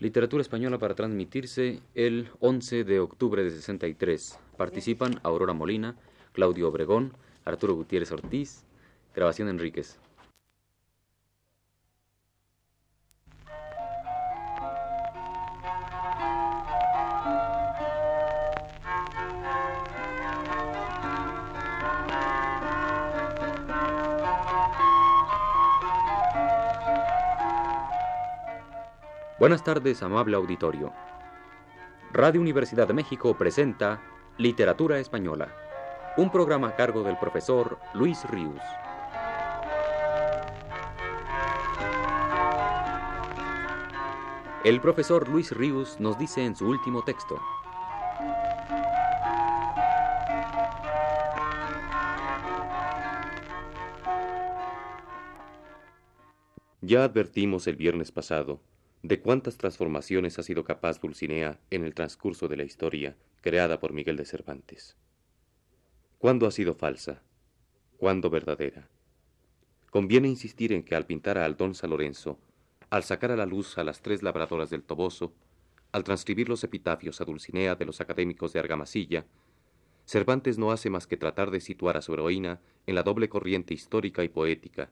Literatura española para transmitirse el 11 de octubre de 63. Participan Aurora Molina, Claudio Obregón, Arturo Gutiérrez Ortiz, grabación Enríquez. Buenas tardes, amable auditorio. Radio Universidad de México presenta Literatura Española, un programa a cargo del profesor Luis Ríos. El profesor Luis Ríos nos dice en su último texto, Ya advertimos el viernes pasado de cuántas transformaciones ha sido capaz Dulcinea en el transcurso de la historia creada por Miguel de Cervantes. ¿Cuándo ha sido falsa? ¿Cuándo verdadera? Conviene insistir en que al pintar a Aldonza Lorenzo, al sacar a la luz a las tres labradoras del Toboso, al transcribir los epitafios a Dulcinea de los académicos de Argamasilla, Cervantes no hace más que tratar de situar a su heroína en la doble corriente histórica y poética,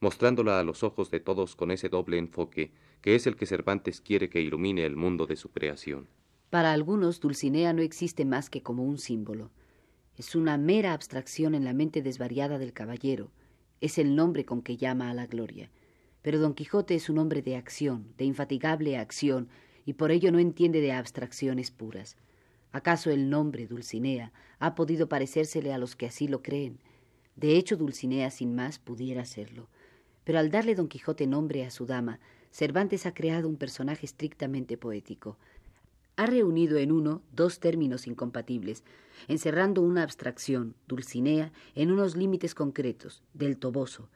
mostrándola a los ojos de todos con ese doble enfoque que es el que Cervantes quiere que ilumine el mundo de su creación. Para algunos, Dulcinea no existe más que como un símbolo. Es una mera abstracción en la mente desvariada del caballero. Es el nombre con que llama a la gloria. Pero Don Quijote es un hombre de acción, de infatigable acción, y por ello no entiende de abstracciones puras. ¿Acaso el nombre Dulcinea ha podido parecérsele a los que así lo creen? De hecho, Dulcinea sin más pudiera serlo. Pero al darle Don Quijote nombre a su dama, Cervantes ha creado un personaje estrictamente poético. Ha reunido en uno dos términos incompatibles, encerrando una abstracción, Dulcinea, en unos límites concretos, del Toboso.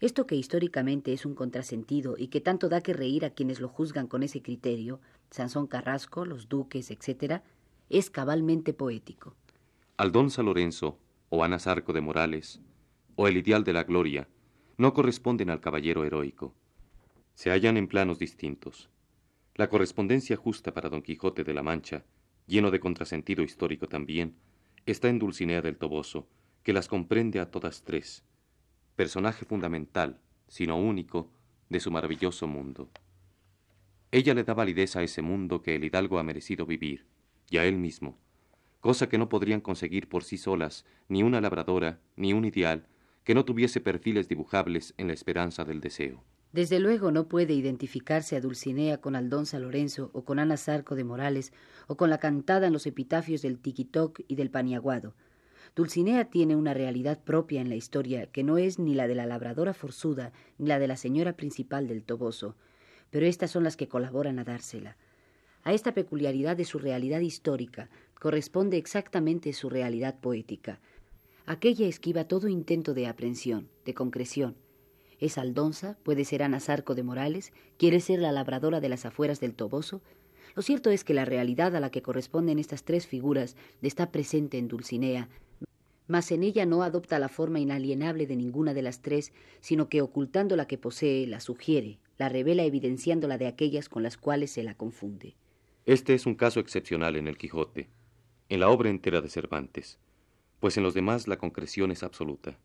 Esto que históricamente es un contrasentido y que tanto da que reír a quienes lo juzgan con ese criterio, Sansón Carrasco, los duques, etc., es cabalmente poético. Aldonza Lorenzo, o Ana Sarco de Morales, o el ideal de la gloria, no corresponden al caballero heroico se hallan en planos distintos. La correspondencia justa para Don Quijote de la Mancha, lleno de contrasentido histórico también, está en Dulcinea del Toboso, que las comprende a todas tres, personaje fundamental, sino único, de su maravilloso mundo. Ella le da validez a ese mundo que el hidalgo ha merecido vivir, y a él mismo, cosa que no podrían conseguir por sí solas ni una labradora, ni un ideal, que no tuviese perfiles dibujables en la esperanza del deseo. Desde luego no puede identificarse a Dulcinea con Aldonza Lorenzo o con Ana Zarco de Morales o con la cantada en los epitafios del Tiquitoc y del Paniaguado. Dulcinea tiene una realidad propia en la historia que no es ni la de la labradora forzuda ni la de la señora principal del Toboso, pero estas son las que colaboran a dársela. A esta peculiaridad de su realidad histórica corresponde exactamente su realidad poética. Aquella esquiva todo intento de aprensión, de concreción, es Aldonza, puede ser Ana Zarco de Morales, quiere ser la labradora de las afueras del Toboso. Lo cierto es que la realidad a la que corresponden estas tres figuras está presente en Dulcinea, mas en ella no adopta la forma inalienable de ninguna de las tres, sino que ocultando la que posee, la sugiere, la revela evidenciándola de aquellas con las cuales se la confunde. Este es un caso excepcional en el Quijote, en la obra entera de Cervantes, pues en los demás la concreción es absoluta.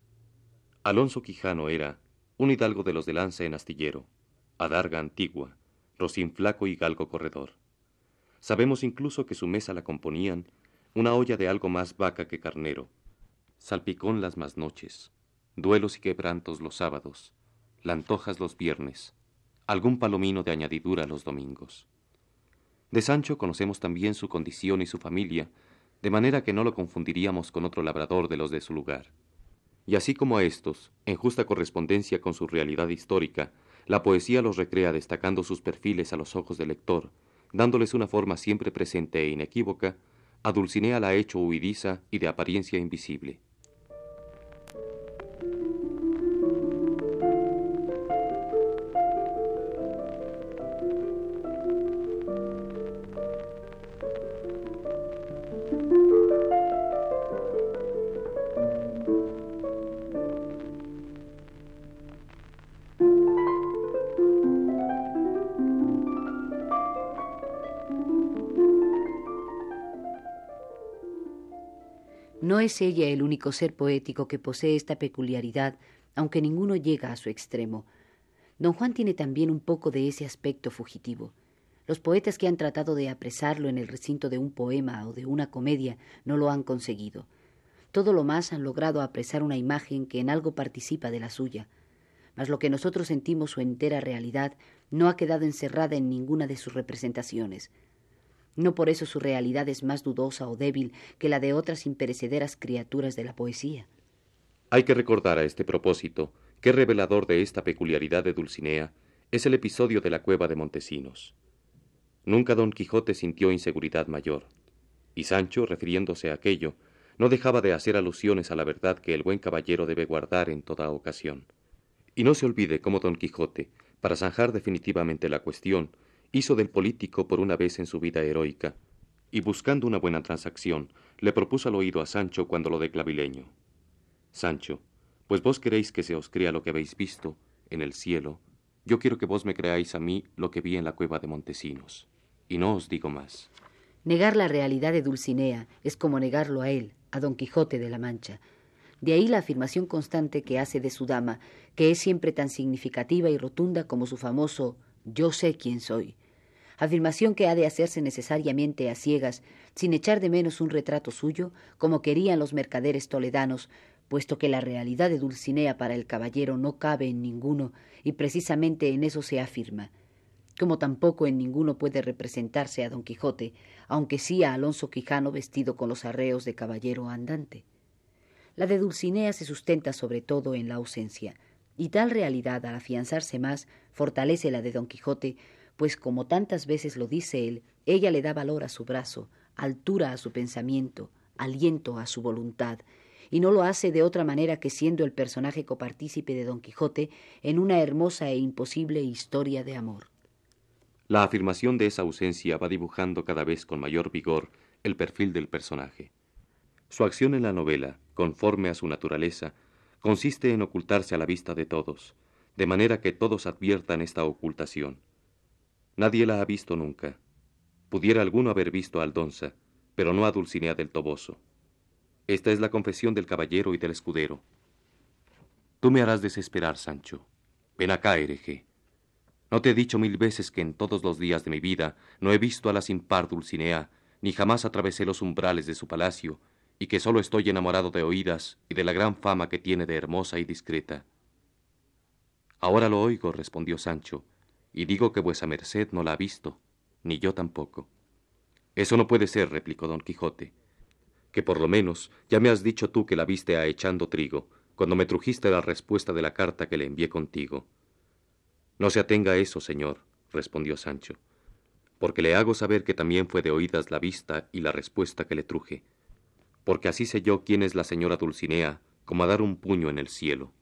Alonso Quijano era, un hidalgo de los de lanza en astillero, adarga antigua, rocín flaco y galgo corredor. Sabemos incluso que su mesa la componían una olla de algo más vaca que carnero, salpicón las más noches, duelos y quebrantos los sábados, lantojas los viernes, algún palomino de añadidura los domingos. De Sancho conocemos también su condición y su familia, de manera que no lo confundiríamos con otro labrador de los de su lugar. Y así como a estos, en justa correspondencia con su realidad histórica, la poesía los recrea destacando sus perfiles a los ojos del lector, dándoles una forma siempre presente e inequívoca, a Dulcinea la ha hecho huidiza y de apariencia invisible. Es ella el único ser poético que posee esta peculiaridad, aunque ninguno llega a su extremo. Don Juan tiene también un poco de ese aspecto fugitivo. Los poetas que han tratado de apresarlo en el recinto de un poema o de una comedia no lo han conseguido. Todo lo más han logrado apresar una imagen que en algo participa de la suya. Mas lo que nosotros sentimos su entera realidad no ha quedado encerrada en ninguna de sus representaciones. No por eso su realidad es más dudosa o débil que la de otras imperecederas criaturas de la poesía. Hay que recordar a este propósito que revelador de esta peculiaridad de Dulcinea es el episodio de la cueva de Montesinos. Nunca don Quijote sintió inseguridad mayor, y Sancho, refiriéndose a aquello, no dejaba de hacer alusiones a la verdad que el buen caballero debe guardar en toda ocasión. Y no se olvide cómo don Quijote, para zanjar definitivamente la cuestión, hizo del político por una vez en su vida heroica, y buscando una buena transacción, le propuso al oído a Sancho cuando lo de clavileño. Sancho, pues vos queréis que se os crea lo que habéis visto en el cielo, yo quiero que vos me creáis a mí lo que vi en la cueva de Montesinos. Y no os digo más. Negar la realidad de Dulcinea es como negarlo a él, a Don Quijote de la Mancha. De ahí la afirmación constante que hace de su dama, que es siempre tan significativa y rotunda como su famoso yo sé quién soy. Afirmación que ha de hacerse necesariamente a ciegas, sin echar de menos un retrato suyo, como querían los mercaderes toledanos, puesto que la realidad de Dulcinea para el caballero no cabe en ninguno, y precisamente en eso se afirma como tampoco en ninguno puede representarse a don Quijote, aunque sí a Alonso Quijano vestido con los arreos de caballero andante. La de Dulcinea se sustenta sobre todo en la ausencia, y tal realidad al afianzarse más fortalece la de don Quijote, pues como tantas veces lo dice él, ella le da valor a su brazo, altura a su pensamiento, aliento a su voluntad, y no lo hace de otra manera que siendo el personaje copartícipe de don Quijote en una hermosa e imposible historia de amor. La afirmación de esa ausencia va dibujando cada vez con mayor vigor el perfil del personaje. Su acción en la novela, conforme a su naturaleza, consiste en ocultarse a la vista de todos, de manera que todos adviertan esta ocultación. Nadie la ha visto nunca. Pudiera alguno haber visto a Aldonza, pero no a Dulcinea del Toboso. Esta es la confesión del caballero y del escudero. Tú me harás desesperar, Sancho. Ven acá, hereje. ¿No te he dicho mil veces que en todos los días de mi vida no he visto a la sin par Dulcinea, ni jamás atravesé los umbrales de su palacio, y que solo estoy enamorado de oídas y de la gran fama que tiene de hermosa y discreta? Ahora lo oigo, respondió Sancho, y digo que vuesa merced no la ha visto, ni yo tampoco. Eso no puede ser, replicó don Quijote, que por lo menos ya me has dicho tú que la viste a echando trigo, cuando me trujiste la respuesta de la carta que le envié contigo. No se atenga a eso, señor, respondió Sancho, porque le hago saber que también fue de oídas la vista y la respuesta que le truje, porque así sé yo quién es la señora Dulcinea, como a dar un puño en el cielo.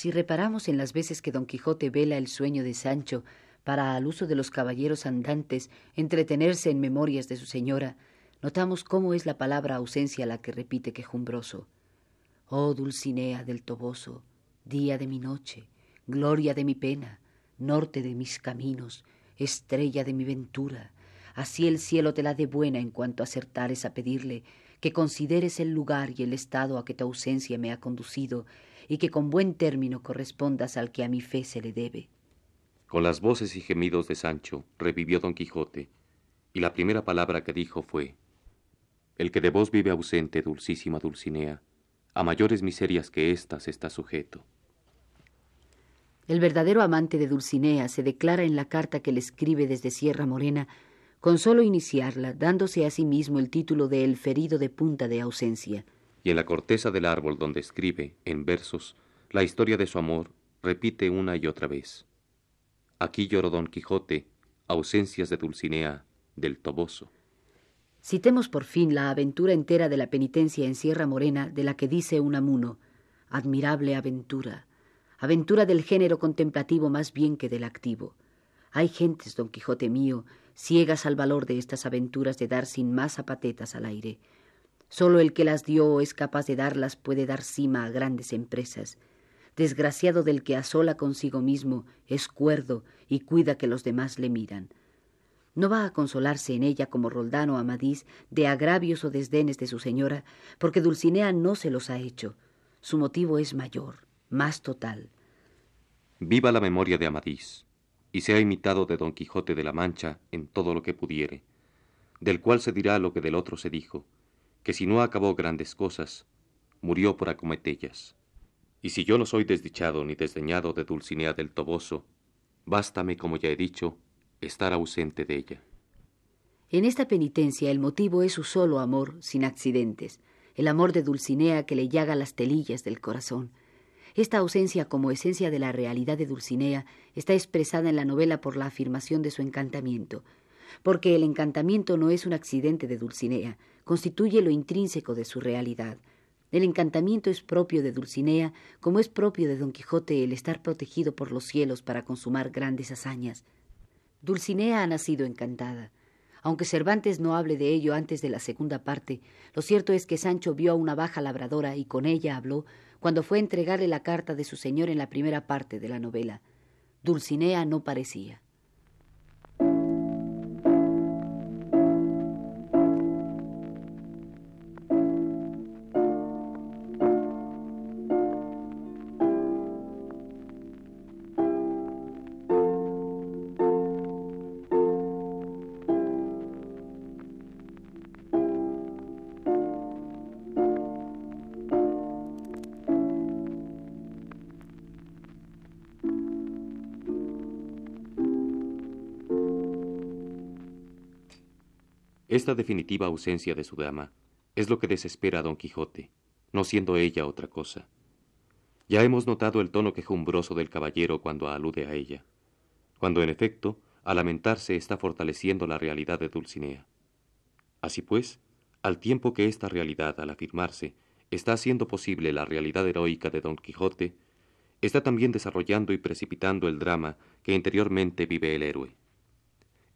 Si reparamos en las veces que don Quijote vela el sueño de Sancho para al uso de los caballeros andantes entretenerse en memorias de su señora, notamos cómo es la palabra ausencia la que repite quejumbroso. Oh Dulcinea del Toboso, día de mi noche, gloria de mi pena, norte de mis caminos, estrella de mi ventura, así el cielo te la dé buena en cuanto acertares a pedirle que consideres el lugar y el estado a que tu ausencia me ha conducido y que con buen término correspondas al que a mi fe se le debe. Con las voces y gemidos de Sancho revivió don Quijote, y la primera palabra que dijo fue, El que de vos vive ausente, dulcísima Dulcinea, a mayores miserias que éstas está sujeto. El verdadero amante de Dulcinea se declara en la carta que le escribe desde Sierra Morena, con solo iniciarla, dándose a sí mismo el título de El ferido de punta de ausencia y en la corteza del árbol donde escribe, en versos, la historia de su amor, repite una y otra vez. Aquí lloró don Quijote, ausencias de Dulcinea, del Toboso. Citemos por fin la aventura entera de la penitencia en Sierra Morena de la que dice Unamuno, admirable aventura, aventura del género contemplativo más bien que del activo. Hay gentes, don Quijote mío, ciegas al valor de estas aventuras de dar sin más zapatetas al aire. Solo el que las dio o es capaz de darlas puede dar cima a grandes empresas. Desgraciado del que asola consigo mismo, es cuerdo y cuida que los demás le miran. No va a consolarse en ella como Roldán o Amadís de agravios o desdenes de su señora, porque Dulcinea no se los ha hecho. Su motivo es mayor, más total. Viva la memoria de Amadís, y sea imitado de Don Quijote de la Mancha en todo lo que pudiere, del cual se dirá lo que del otro se dijo, que si no acabó grandes cosas, murió por acometellas. Y si yo no soy desdichado ni desdeñado de Dulcinea del Toboso, bástame, como ya he dicho, estar ausente de ella. En esta penitencia el motivo es su solo amor, sin accidentes, el amor de Dulcinea que le llaga las telillas del corazón. Esta ausencia como esencia de la realidad de Dulcinea está expresada en la novela por la afirmación de su encantamiento, porque el encantamiento no es un accidente de Dulcinea, constituye lo intrínseco de su realidad. El encantamiento es propio de Dulcinea, como es propio de Don Quijote el estar protegido por los cielos para consumar grandes hazañas. Dulcinea ha nacido encantada. Aunque Cervantes no hable de ello antes de la segunda parte, lo cierto es que Sancho vio a una baja labradora y con ella habló cuando fue a entregarle la carta de su señor en la primera parte de la novela. Dulcinea no parecía. Esta definitiva ausencia de su dama es lo que desespera a don Quijote, no siendo ella otra cosa. Ya hemos notado el tono quejumbroso del caballero cuando alude a ella, cuando en efecto, al lamentarse está fortaleciendo la realidad de Dulcinea. Así pues, al tiempo que esta realidad, al afirmarse, está haciendo posible la realidad heroica de don Quijote, está también desarrollando y precipitando el drama que interiormente vive el héroe.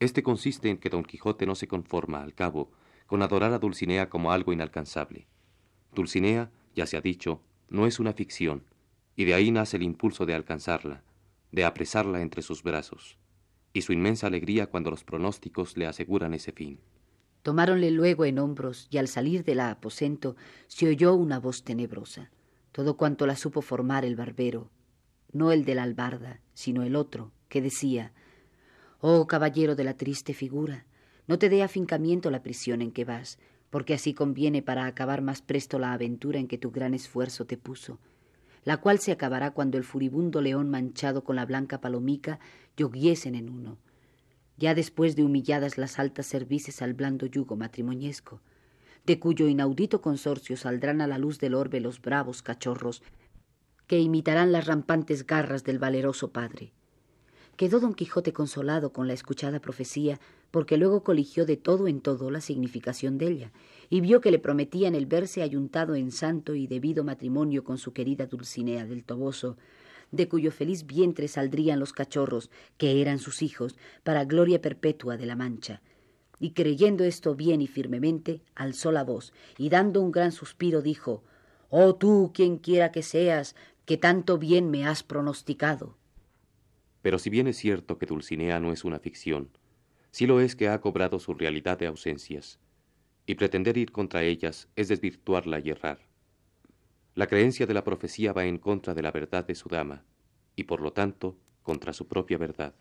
Este consiste en que Don Quijote no se conforma, al cabo, con adorar a Dulcinea como algo inalcanzable. Dulcinea, ya se ha dicho, no es una ficción, y de ahí nace el impulso de alcanzarla, de apresarla entre sus brazos, y su inmensa alegría cuando los pronósticos le aseguran ese fin. Tomáronle luego en hombros, y al salir del aposento se oyó una voz tenebrosa, todo cuanto la supo formar el barbero, no el de la albarda, sino el otro, que decía Oh caballero de la triste figura, no te dé afincamiento la prisión en que vas, porque así conviene para acabar más presto la aventura en que tu gran esfuerzo te puso, la cual se acabará cuando el furibundo león manchado con la blanca palomica yoguiesen en uno, ya después de humilladas las altas services al blando yugo matrimoñesco, de cuyo inaudito consorcio saldrán a la luz del orbe los bravos cachorros que imitarán las rampantes garras del valeroso padre. Quedó don Quijote consolado con la escuchada profecía, porque luego coligió de todo en todo la significación de ella, y vio que le prometían el verse ayuntado en santo y debido matrimonio con su querida Dulcinea del Toboso, de cuyo feliz vientre saldrían los cachorros, que eran sus hijos, para gloria perpetua de la Mancha. Y creyendo esto bien y firmemente, alzó la voz, y dando un gran suspiro dijo Oh tú, quien quiera que seas, que tanto bien me has pronosticado. Pero si bien es cierto que Dulcinea no es una ficción, sí lo es que ha cobrado su realidad de ausencias, y pretender ir contra ellas es desvirtuarla y errar. La creencia de la profecía va en contra de la verdad de su dama, y por lo tanto contra su propia verdad.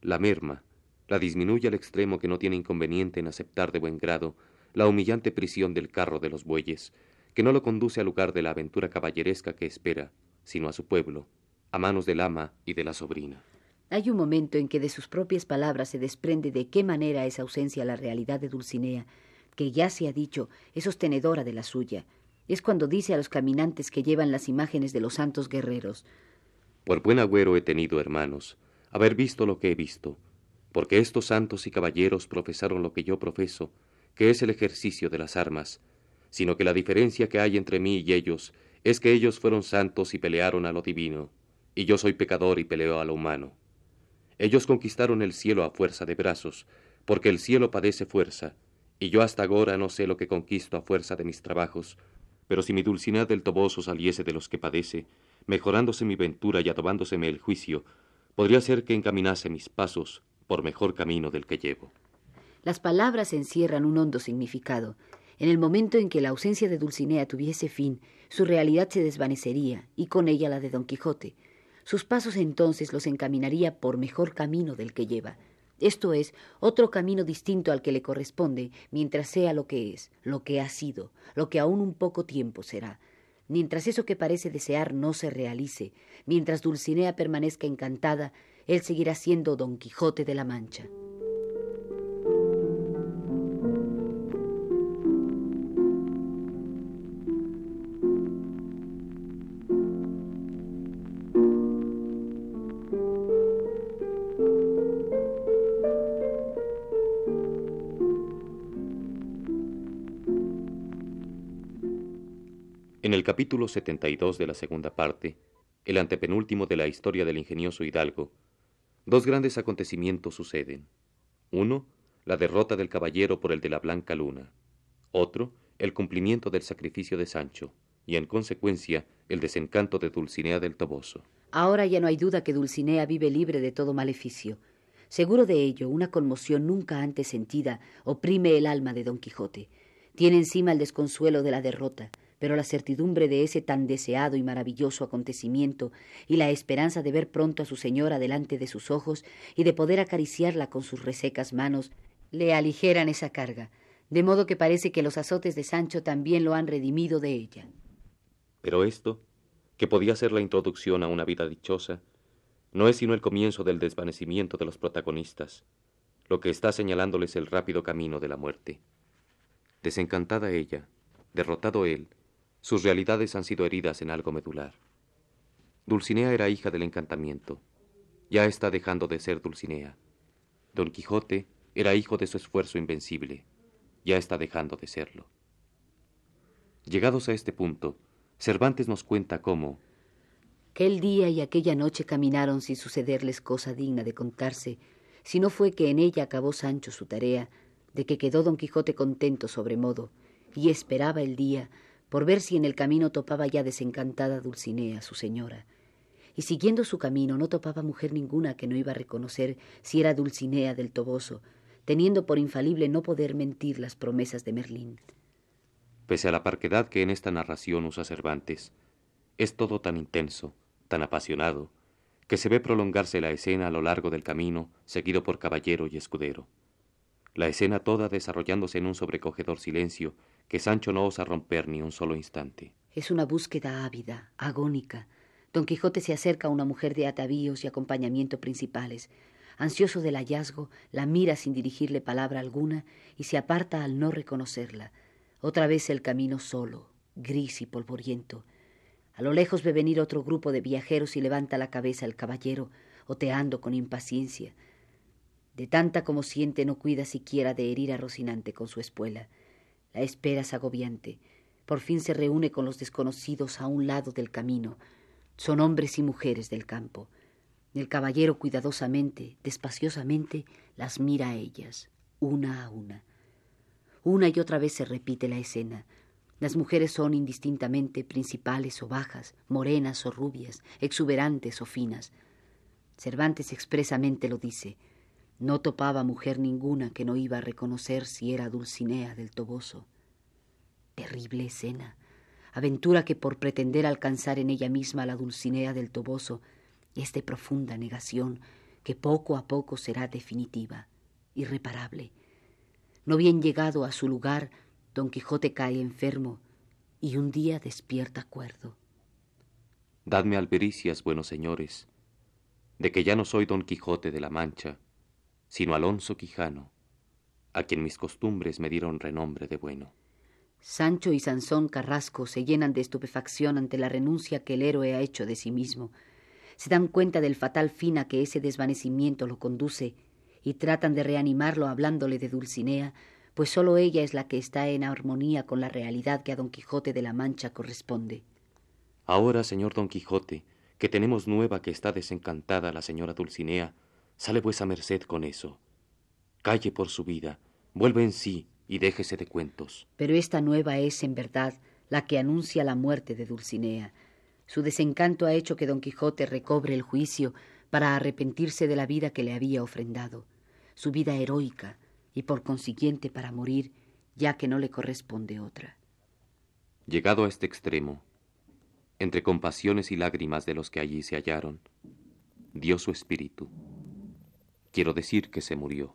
La merma, la disminuye al extremo que no tiene inconveniente en aceptar de buen grado la humillante prisión del carro de los bueyes, que no lo conduce al lugar de la aventura caballeresca que espera, sino a su pueblo, a manos del ama y de la sobrina. Hay un momento en que de sus propias palabras se desprende de qué manera es ausencia la realidad de Dulcinea, que ya se ha dicho es sostenedora de la suya. Es cuando dice a los caminantes que llevan las imágenes de los santos guerreros. Por buen agüero he tenido, hermanos, haber visto lo que he visto, porque estos santos y caballeros profesaron lo que yo profeso, que es el ejercicio de las armas, sino que la diferencia que hay entre mí y ellos es que ellos fueron santos y pelearon a lo divino, y yo soy pecador y peleo a lo humano. Ellos conquistaron el cielo a fuerza de brazos, porque el cielo padece fuerza, y yo hasta ahora no sé lo que conquisto a fuerza de mis trabajos, pero si mi Dulcinea del Toboso saliese de los que padece, mejorándose mi ventura y adobándoseme el juicio, podría ser que encaminase mis pasos por mejor camino del que llevo. Las palabras encierran un hondo significado. En el momento en que la ausencia de Dulcinea tuviese fin, su realidad se desvanecería, y con ella la de Don Quijote. Sus pasos entonces los encaminaría por mejor camino del que lleva. Esto es, otro camino distinto al que le corresponde, mientras sea lo que es, lo que ha sido, lo que aún un poco tiempo será. Mientras eso que parece desear no se realice, mientras Dulcinea permanezca encantada, él seguirá siendo Don Quijote de la Mancha. En el capítulo 72 de la segunda parte, el antepenúltimo de la historia del ingenioso Hidalgo, dos grandes acontecimientos suceden. Uno, la derrota del caballero por el de la Blanca Luna. Otro, el cumplimiento del sacrificio de Sancho, y en consecuencia el desencanto de Dulcinea del Toboso. Ahora ya no hay duda que Dulcinea vive libre de todo maleficio. Seguro de ello, una conmoción nunca antes sentida oprime el alma de Don Quijote. Tiene encima el desconsuelo de la derrota, pero la certidumbre de ese tan deseado y maravilloso acontecimiento y la esperanza de ver pronto a su señora delante de sus ojos y de poder acariciarla con sus resecas manos le aligeran esa carga, de modo que parece que los azotes de Sancho también lo han redimido de ella. Pero esto, que podía ser la introducción a una vida dichosa, no es sino el comienzo del desvanecimiento de los protagonistas, lo que está señalándoles el rápido camino de la muerte. Desencantada ella, derrotado él, sus realidades han sido heridas en algo medular. Dulcinea era hija del encantamiento. Ya está dejando de ser Dulcinea. Don Quijote era hijo de su esfuerzo invencible. Ya está dejando de serlo. Llegados a este punto, Cervantes nos cuenta cómo Aquel día y aquella noche caminaron sin sucederles cosa digna de contarse, si no fue que en ella acabó Sancho su tarea, de que quedó don Quijote contento sobremodo, y esperaba el día por ver si en el camino topaba ya desencantada Dulcinea, su señora. Y siguiendo su camino no topaba mujer ninguna que no iba a reconocer si era Dulcinea del Toboso, teniendo por infalible no poder mentir las promesas de Merlín. Pese a la parquedad que en esta narración usa Cervantes, es todo tan intenso, tan apasionado, que se ve prolongarse la escena a lo largo del camino, seguido por caballero y escudero. La escena toda desarrollándose en un sobrecogedor silencio que Sancho no osa romper ni un solo instante. Es una búsqueda ávida, agónica. Don Quijote se acerca a una mujer de atavíos y acompañamiento principales. Ansioso del hallazgo, la mira sin dirigirle palabra alguna y se aparta al no reconocerla. Otra vez el camino solo, gris y polvoriento. A lo lejos ve venir otro grupo de viajeros y levanta la cabeza el caballero, oteando con impaciencia. De tanta como siente no cuida siquiera de herir a Rocinante con su espuela. La espera es agobiante. Por fin se reúne con los desconocidos a un lado del camino. Son hombres y mujeres del campo. El caballero cuidadosamente, despaciosamente, las mira a ellas, una a una. Una y otra vez se repite la escena. Las mujeres son indistintamente principales o bajas, morenas o rubias, exuberantes o finas. Cervantes expresamente lo dice. No topaba mujer ninguna que no iba a reconocer si era Dulcinea del Toboso. Terrible escena, aventura que por pretender alcanzar en ella misma la Dulcinea del Toboso es de profunda negación que poco a poco será definitiva, irreparable. No bien llegado a su lugar, Don Quijote cae enfermo y un día despierta cuerdo. Dadme albericias, buenos señores, de que ya no soy Don Quijote de la Mancha, sino Alonso Quijano, a quien mis costumbres me dieron renombre de bueno. Sancho y Sansón Carrasco se llenan de estupefacción ante la renuncia que el héroe ha hecho de sí mismo. Se dan cuenta del fatal fin a que ese desvanecimiento lo conduce y tratan de reanimarlo hablándole de Dulcinea, pues sólo ella es la que está en armonía con la realidad que a Don Quijote de la Mancha corresponde. Ahora, señor Don Quijote, que tenemos nueva que está desencantada la señora Dulcinea, sale vuesa merced con eso. Calle por su vida, vuelve en sí y déjese de cuentos. Pero esta nueva es, en verdad, la que anuncia la muerte de Dulcinea. Su desencanto ha hecho que don Quijote recobre el juicio para arrepentirse de la vida que le había ofrendado, su vida heroica, y por consiguiente para morir, ya que no le corresponde otra. Llegado a este extremo, entre compasiones y lágrimas de los que allí se hallaron, dio su espíritu. Quiero decir que se murió.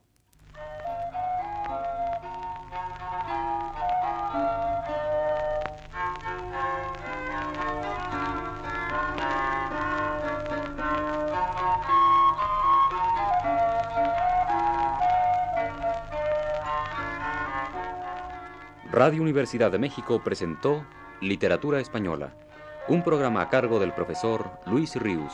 Radio Universidad de México presentó Literatura Española, un programa a cargo del profesor Luis Ríos.